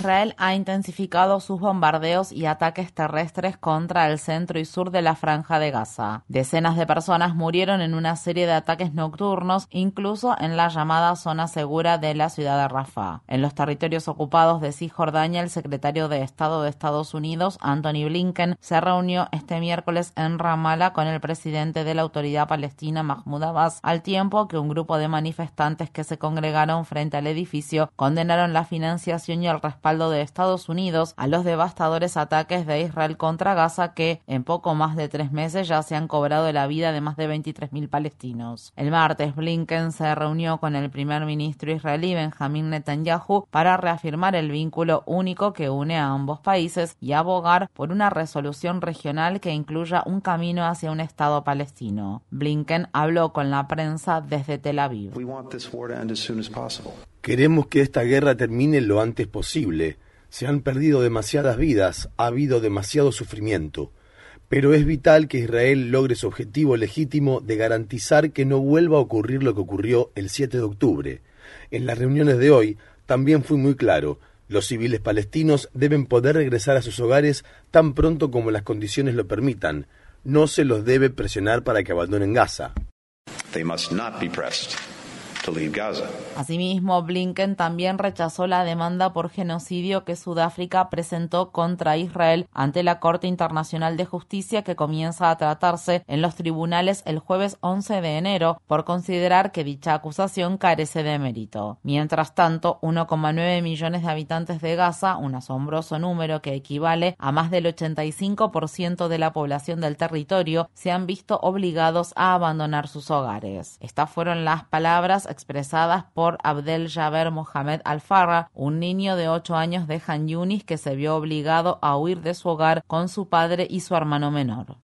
Israel ha intensificado sus bombardeos y ataques terrestres contra el centro y sur de la franja de Gaza. Decenas de personas murieron en una serie de ataques nocturnos, incluso en la llamada zona segura de la ciudad de Rafah. En los territorios ocupados de Cisjordania, el secretario de Estado de Estados Unidos, Anthony Blinken, se reunió este miércoles en Ramallah con el presidente de la autoridad palestina, Mahmoud Abbas, al tiempo que un grupo de manifestantes que se congregaron frente al edificio condenaron la financiación y el respaldo de Estados Unidos a los devastadores ataques de Israel contra Gaza que en poco más de tres meses ya se han cobrado la vida de más de 23.000 palestinos. El martes Blinken se reunió con el primer ministro israelí Benjamin Netanyahu para reafirmar el vínculo único que une a ambos países y abogar por una resolución regional que incluya un camino hacia un Estado palestino. Blinken habló con la prensa desde Tel Aviv. Queremos que esta guerra termine lo antes posible. Se han perdido demasiadas vidas, ha habido demasiado sufrimiento. Pero es vital que Israel logre su objetivo legítimo de garantizar que no vuelva a ocurrir lo que ocurrió el 7 de octubre. En las reuniones de hoy también fui muy claro. Los civiles palestinos deben poder regresar a sus hogares tan pronto como las condiciones lo permitan. No se los debe presionar para que abandonen Gaza. Asimismo, Blinken también rechazó la demanda por genocidio que Sudáfrica presentó contra Israel ante la Corte Internacional de Justicia que comienza a tratarse en los tribunales el jueves 11 de enero por considerar que dicha acusación carece de mérito. Mientras tanto, 1,9 millones de habitantes de Gaza, un asombroso número que equivale a más del 85% de la población del territorio, se han visto obligados a abandonar sus hogares. Estas fueron las palabras expresadas por Abdel Jaber Mohamed Al-Farra, un niño de 8 años de Han Yunis que se vio obligado a huir de su hogar con su padre y su hermano menor.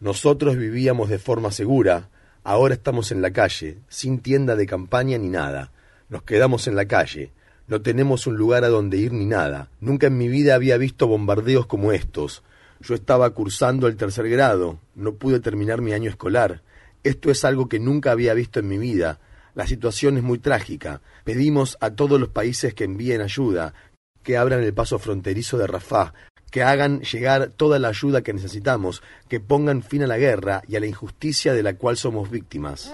Nosotros vivíamos de forma segura, ahora estamos en la calle, sin tienda de campaña ni nada. Nos quedamos en la calle, no tenemos un lugar a donde ir ni nada. Nunca en mi vida había visto bombardeos como estos. Yo estaba cursando el tercer grado, no pude terminar mi año escolar. Esto es algo que nunca había visto en mi vida. La situación es muy trágica. Pedimos a todos los países que envíen ayuda, que abran el paso fronterizo de Rafah, que hagan llegar toda la ayuda que necesitamos, que pongan fin a la guerra y a la injusticia de la cual somos víctimas.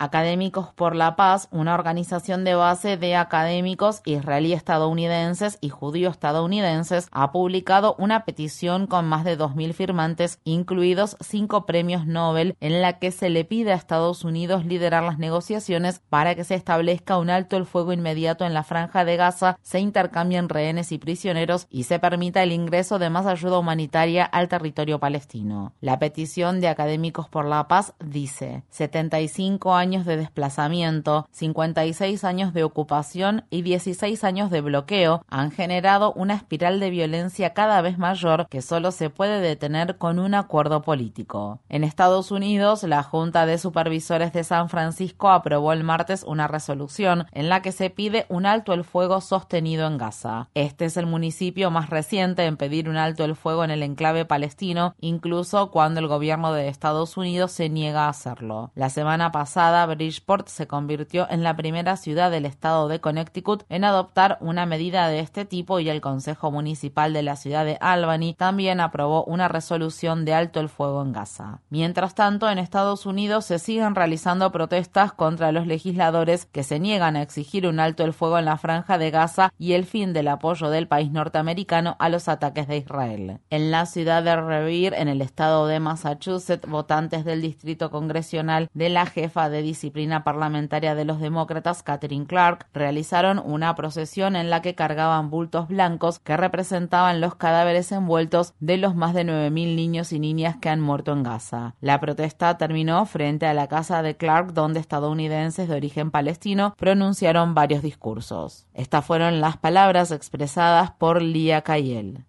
Académicos por la Paz, una organización de base de académicos israelí-estadounidenses y judío-estadounidenses, ha publicado una petición con más de 2.000 firmantes, incluidos cinco premios Nobel, en la que se le pide a Estados Unidos liderar las negociaciones para que se establezca un alto el fuego inmediato en la franja de Gaza, se intercambien rehenes y prisioneros y se permita el ingreso de más ayuda humanitaria al territorio palestino. La petición de Académicos por la Paz dice 75 años años de desplazamiento, 56 años de ocupación y 16 años de bloqueo han generado una espiral de violencia cada vez mayor que solo se puede detener con un acuerdo político. En Estados Unidos, la Junta de Supervisores de San Francisco aprobó el martes una resolución en la que se pide un alto el fuego sostenido en Gaza. Este es el municipio más reciente en pedir un alto el fuego en el enclave palestino, incluso cuando el gobierno de Estados Unidos se niega a hacerlo. La semana pasada, Bridgeport se convirtió en la primera ciudad del estado de Connecticut en adoptar una medida de este tipo y el Consejo Municipal de la ciudad de Albany también aprobó una resolución de alto el fuego en Gaza. Mientras tanto, en Estados Unidos se siguen realizando protestas contra los legisladores que se niegan a exigir un alto el fuego en la franja de Gaza y el fin del apoyo del país norteamericano a los ataques de Israel. En la ciudad de Revere, en el estado de Massachusetts, votantes del distrito congresional de la jefa de disciplina parlamentaria de los demócratas, Catherine Clark, realizaron una procesión en la que cargaban bultos blancos que representaban los cadáveres envueltos de los más de 9.000 niños y niñas que han muerto en Gaza. La protesta terminó frente a la casa de Clark, donde estadounidenses de origen palestino pronunciaron varios discursos. Estas fueron las palabras expresadas por Lia Kayel.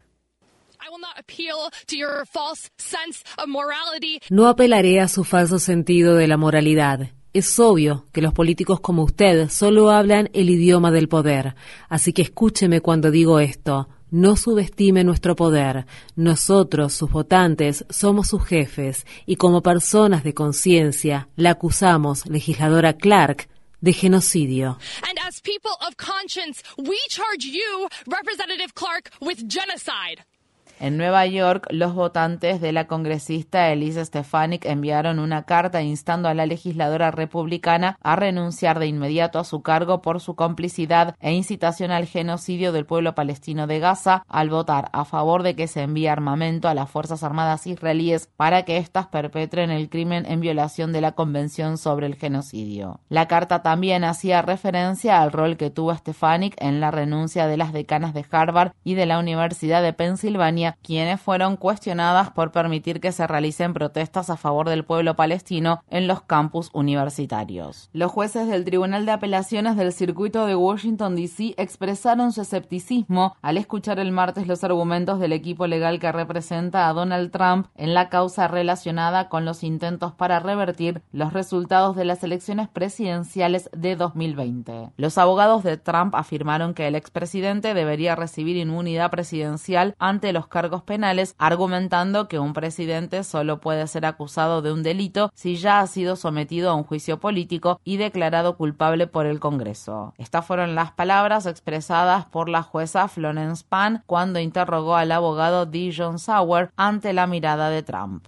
No apelaré a su falso sentido de la moralidad. Es obvio que los políticos como usted solo hablan el idioma del poder, así que escúcheme cuando digo esto. No subestime nuestro poder. Nosotros, sus votantes, somos sus jefes y como personas de conciencia la acusamos, legisladora Clark, de genocidio. And as people of conscience, we charge you, Representative Clark, with genocide. En Nueva York, los votantes de la congresista Elise Stefanik enviaron una carta instando a la legisladora republicana a renunciar de inmediato a su cargo por su complicidad e incitación al genocidio del pueblo palestino de Gaza al votar a favor de que se envíe armamento a las Fuerzas Armadas israelíes para que éstas perpetren el crimen en violación de la Convención sobre el Genocidio. La carta también hacía referencia al rol que tuvo Stefanik en la renuncia de las decanas de Harvard y de la Universidad de Pensilvania quienes fueron cuestionadas por permitir que se realicen protestas a favor del pueblo palestino en los campus universitarios. Los jueces del Tribunal de Apelaciones del Circuito de Washington, D.C. expresaron su escepticismo al escuchar el martes los argumentos del equipo legal que representa a Donald Trump en la causa relacionada con los intentos para revertir los resultados de las elecciones presidenciales de 2020. Los abogados de Trump afirmaron que el expresidente debería recibir inmunidad presidencial ante los cargos penales, argumentando que un presidente solo puede ser acusado de un delito si ya ha sido sometido a un juicio político y declarado culpable por el Congreso. Estas fueron las palabras expresadas por la jueza Florence Pan cuando interrogó al abogado Dijon Sauer ante la mirada de Trump.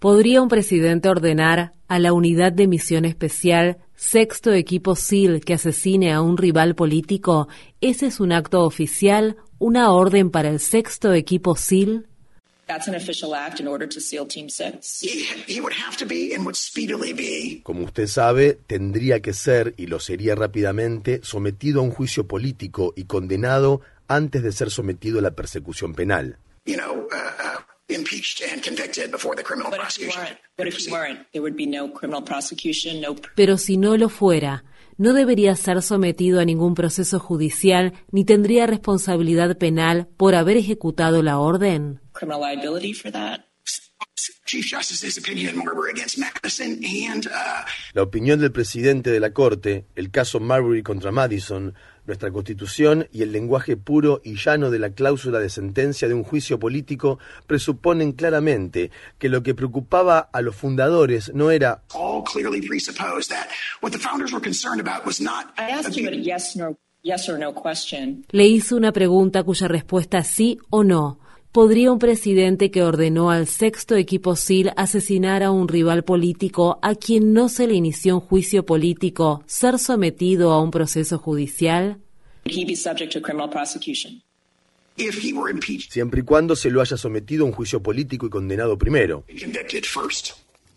¿Podría un presidente ordenar a la unidad de misión especial sexto equipo SEAL que asesine a un rival político? ¿Ese es un acto oficial una orden para el sexto equipo SEAL? Como usted sabe, tendría que ser, y lo sería rápidamente, sometido a un juicio político y condenado antes de ser sometido a la persecución penal. Pero si no lo fuera, no debería ser sometido a ningún proceso judicial ni tendría responsabilidad penal por haber ejecutado la orden. La opinión del presidente de la Corte, el caso Marbury contra Madison, nuestra Constitución y el lenguaje puro y llano de la cláusula de sentencia de un juicio político presuponen claramente que lo que preocupaba a los fundadores no era Le hizo una pregunta cuya respuesta es sí o no ¿Podría un presidente que ordenó al sexto equipo SEAL asesinar a un rival político a quien no se le inició un juicio político ser sometido a un proceso judicial? Siempre y cuando se lo haya sometido a un juicio político y condenado primero.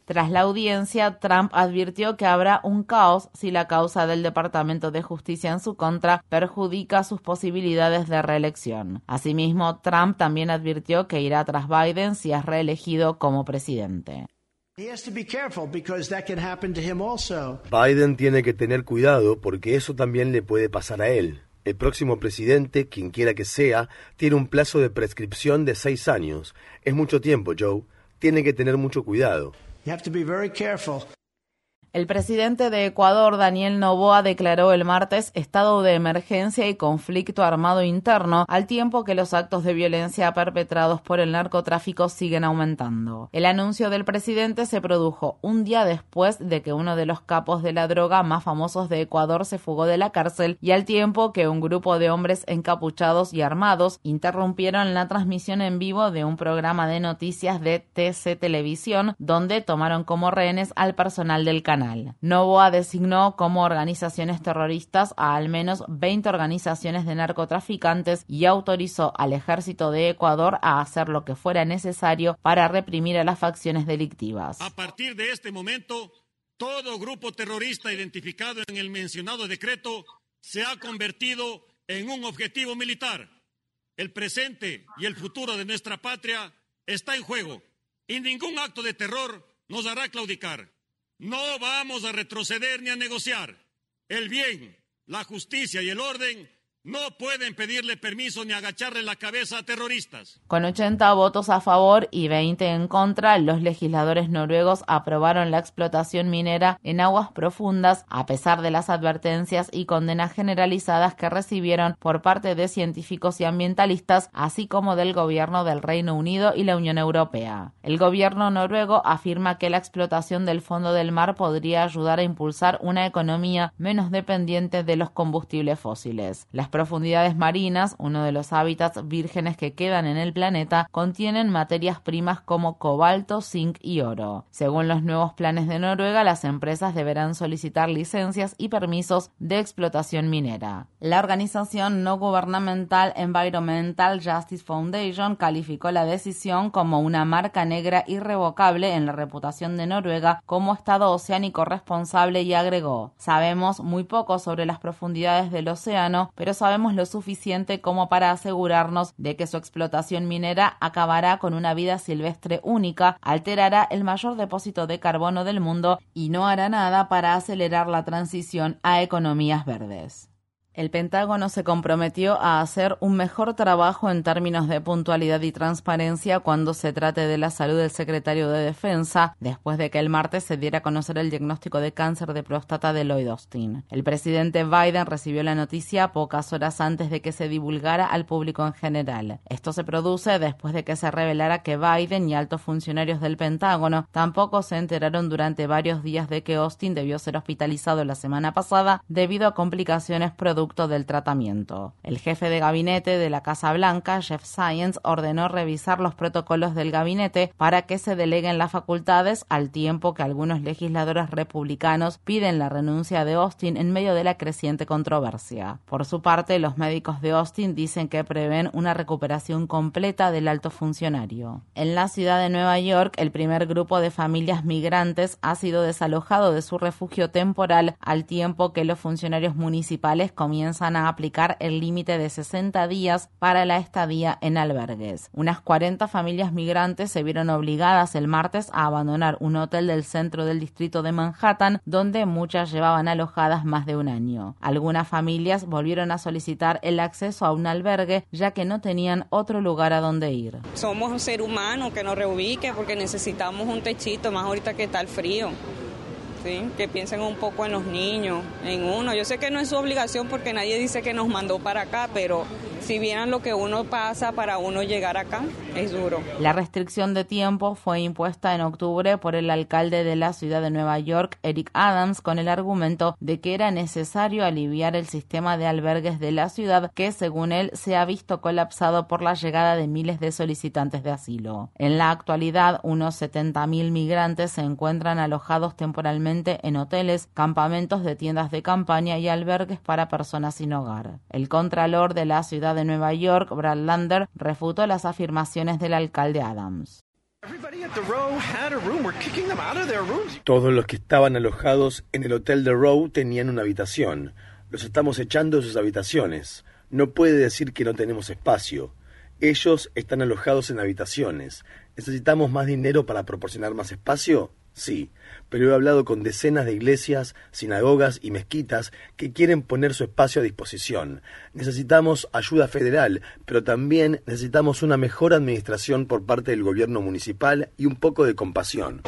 Tras la audiencia, Trump advirtió que habrá un caos si la causa del Departamento de Justicia en su contra perjudica sus posibilidades de reelección. Asimismo, Trump también advirtió que irá tras Biden si es reelegido como presidente. Biden tiene que tener cuidado porque eso también le puede pasar a él. El próximo presidente, quien quiera que sea, tiene un plazo de prescripción de seis años. Es mucho tiempo, Joe. Tiene que tener mucho cuidado. You have to be very careful. El presidente de Ecuador, Daniel Noboa, declaró el martes estado de emergencia y conflicto armado interno, al tiempo que los actos de violencia perpetrados por el narcotráfico siguen aumentando. El anuncio del presidente se produjo un día después de que uno de los capos de la droga más famosos de Ecuador se fugó de la cárcel y al tiempo que un grupo de hombres encapuchados y armados interrumpieron la transmisión en vivo de un programa de noticias de TC Televisión, donde tomaron como rehenes al personal del canal. Novoa designó como organizaciones terroristas a al menos 20 organizaciones de narcotraficantes y autorizó al ejército de Ecuador a hacer lo que fuera necesario para reprimir a las facciones delictivas. A partir de este momento, Todo grupo terrorista identificado en el mencionado decreto se ha convertido en un objetivo militar. El presente y el futuro de nuestra patria está en juego y ningún acto de terror nos hará claudicar. No vamos a retroceder ni a negociar. El bien, la justicia y el orden no pueden pedirle permiso ni agacharle la cabeza a terroristas. Con 80 votos a favor y 20 en contra, los legisladores noruegos aprobaron la explotación minera en aguas profundas a pesar de las advertencias y condenas generalizadas que recibieron por parte de científicos y ambientalistas, así como del gobierno del Reino Unido y la Unión Europea. El gobierno noruego afirma que la explotación del fondo del mar podría ayudar a impulsar una economía menos dependiente de los combustibles fósiles. Las profundidades marinas, uno de los hábitats vírgenes que quedan en el planeta, contienen materias primas como cobalto, zinc y oro. Según los nuevos planes de Noruega, las empresas deberán solicitar licencias y permisos de explotación minera. La organización no gubernamental Environmental Justice Foundation calificó la decisión como una marca negra irrevocable en la reputación de Noruega como Estado oceánico responsable y agregó, sabemos muy poco sobre las profundidades del océano, pero sabemos lo suficiente como para asegurarnos de que su explotación minera acabará con una vida silvestre única, alterará el mayor depósito de carbono del mundo y no hará nada para acelerar la transición a economías verdes. El Pentágono se comprometió a hacer un mejor trabajo en términos de puntualidad y transparencia cuando se trate de la salud del secretario de Defensa, después de que el martes se diera a conocer el diagnóstico de cáncer de próstata de Lloyd Austin. El presidente Biden recibió la noticia pocas horas antes de que se divulgara al público en general. Esto se produce después de que se revelara que Biden y altos funcionarios del Pentágono tampoco se enteraron durante varios días de que Austin debió ser hospitalizado la semana pasada debido a complicaciones del tratamiento. El jefe de gabinete de la Casa Blanca, Jeff Science, ordenó revisar los protocolos del gabinete para que se deleguen las facultades al tiempo que algunos legisladores republicanos piden la renuncia de Austin en medio de la creciente controversia. Por su parte, los médicos de Austin dicen que prevén una recuperación completa del alto funcionario. En la ciudad de Nueva York, el primer grupo de familias migrantes ha sido desalojado de su refugio temporal al tiempo que los funcionarios municipales comienzan comienzan a aplicar el límite de 60 días para la estadía en albergues. Unas 40 familias migrantes se vieron obligadas el martes a abandonar un hotel del centro del distrito de Manhattan, donde muchas llevaban alojadas más de un año. Algunas familias volvieron a solicitar el acceso a un albergue ya que no tenían otro lugar a donde ir. Somos un ser humano que nos reubique porque necesitamos un techito, más ahorita que está el frío que piensen un poco en los niños, en uno. Yo sé que no es su obligación porque nadie dice que nos mandó para acá, pero si vieran lo que uno pasa para uno llegar acá, es duro. La restricción de tiempo fue impuesta en octubre por el alcalde de la ciudad de Nueva York, Eric Adams, con el argumento de que era necesario aliviar el sistema de albergues de la ciudad que, según él, se ha visto colapsado por la llegada de miles de solicitantes de asilo. En la actualidad, unos 70.000 migrantes se encuentran alojados temporalmente en hoteles, campamentos de tiendas de campaña y albergues para personas sin hogar. El contralor de la ciudad de Nueva York, Brad Lander, refutó las afirmaciones del alcalde Adams. Todos los que estaban alojados en el hotel de Row tenían una habitación. Los estamos echando de sus habitaciones. No puede decir que no tenemos espacio. Ellos están alojados en habitaciones. ¿Necesitamos más dinero para proporcionar más espacio? Sí, pero he hablado con decenas de iglesias, sinagogas y mezquitas que quieren poner su espacio a disposición. Necesitamos ayuda federal, pero también necesitamos una mejor administración por parte del gobierno municipal y un poco de compasión.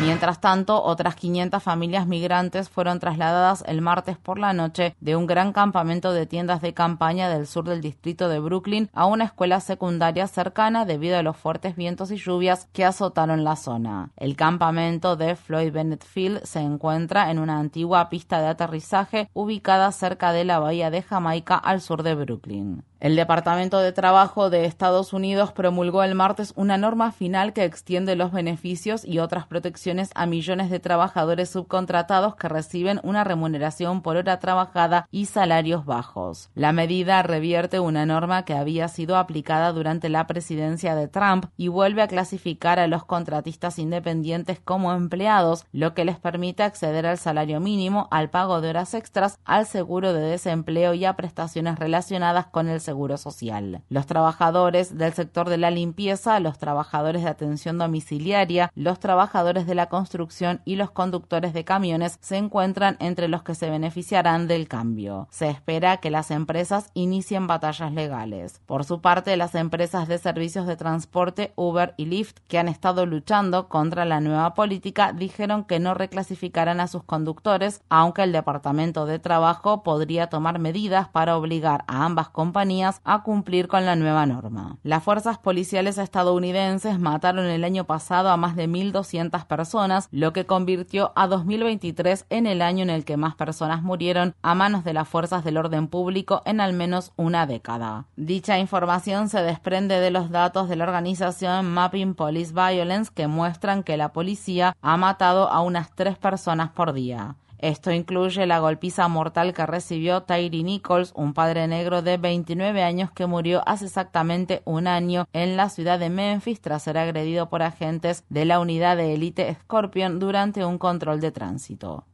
Mientras tanto, otras 500 familias migrantes fueron trasladadas el martes por la noche de un gran campamento de tiendas de campaña del sur del distrito de Brooklyn a una escuela secundaria cercana debido a los fuertes vientos y lluvias que azotaron la zona. El campamento de Floyd Bennett Field se encuentra en una antigua pista de aterrizaje ubicada cerca de la bahía de Jamaica al sur de Brooklyn. El Departamento de Trabajo de Estados Unidos promulgó el martes una norma final que extiende los beneficios y otras protecciones a millones de trabajadores subcontratados que reciben una remuneración por hora trabajada y salarios bajos. La medida revierte una norma que había sido aplicada durante la presidencia de Trump y vuelve a clasificar a los contratistas independientes como empleados, lo que les permite acceder al salario mínimo, al pago de horas extras, al seguro de desempleo y a prestaciones relacionadas con el seguro social. Los trabajadores del sector de la limpieza, los trabajadores de atención domiciliaria, los trabajadores de la construcción y los conductores de camiones se encuentran entre los que se beneficiarán del cambio. Se espera que las empresas inicien batallas legales. Por su parte, las empresas de servicios de transporte Uber y Lyft, que han estado luchando contra la nueva política, dijeron que no reclasificarán a sus conductores, aunque el Departamento de Trabajo podría tomar medidas para obligar a ambas compañías a cumplir con la nueva norma. Las fuerzas policiales estadounidenses mataron el año pasado a más de 1.200 personas, lo que convirtió a 2023 en el año en el que más personas murieron a manos de las fuerzas del orden público en al menos una década. Dicha información se desprende de los datos de la organización Mapping Police Violence que muestran que la policía ha matado a unas tres personas por día. Esto incluye la golpiza mortal que recibió Tyree Nichols, un padre negro de 29 años que murió hace exactamente un año en la ciudad de Memphis tras ser agredido por agentes de la unidad de élite Scorpion durante un control de tránsito.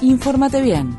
Infórmate bien.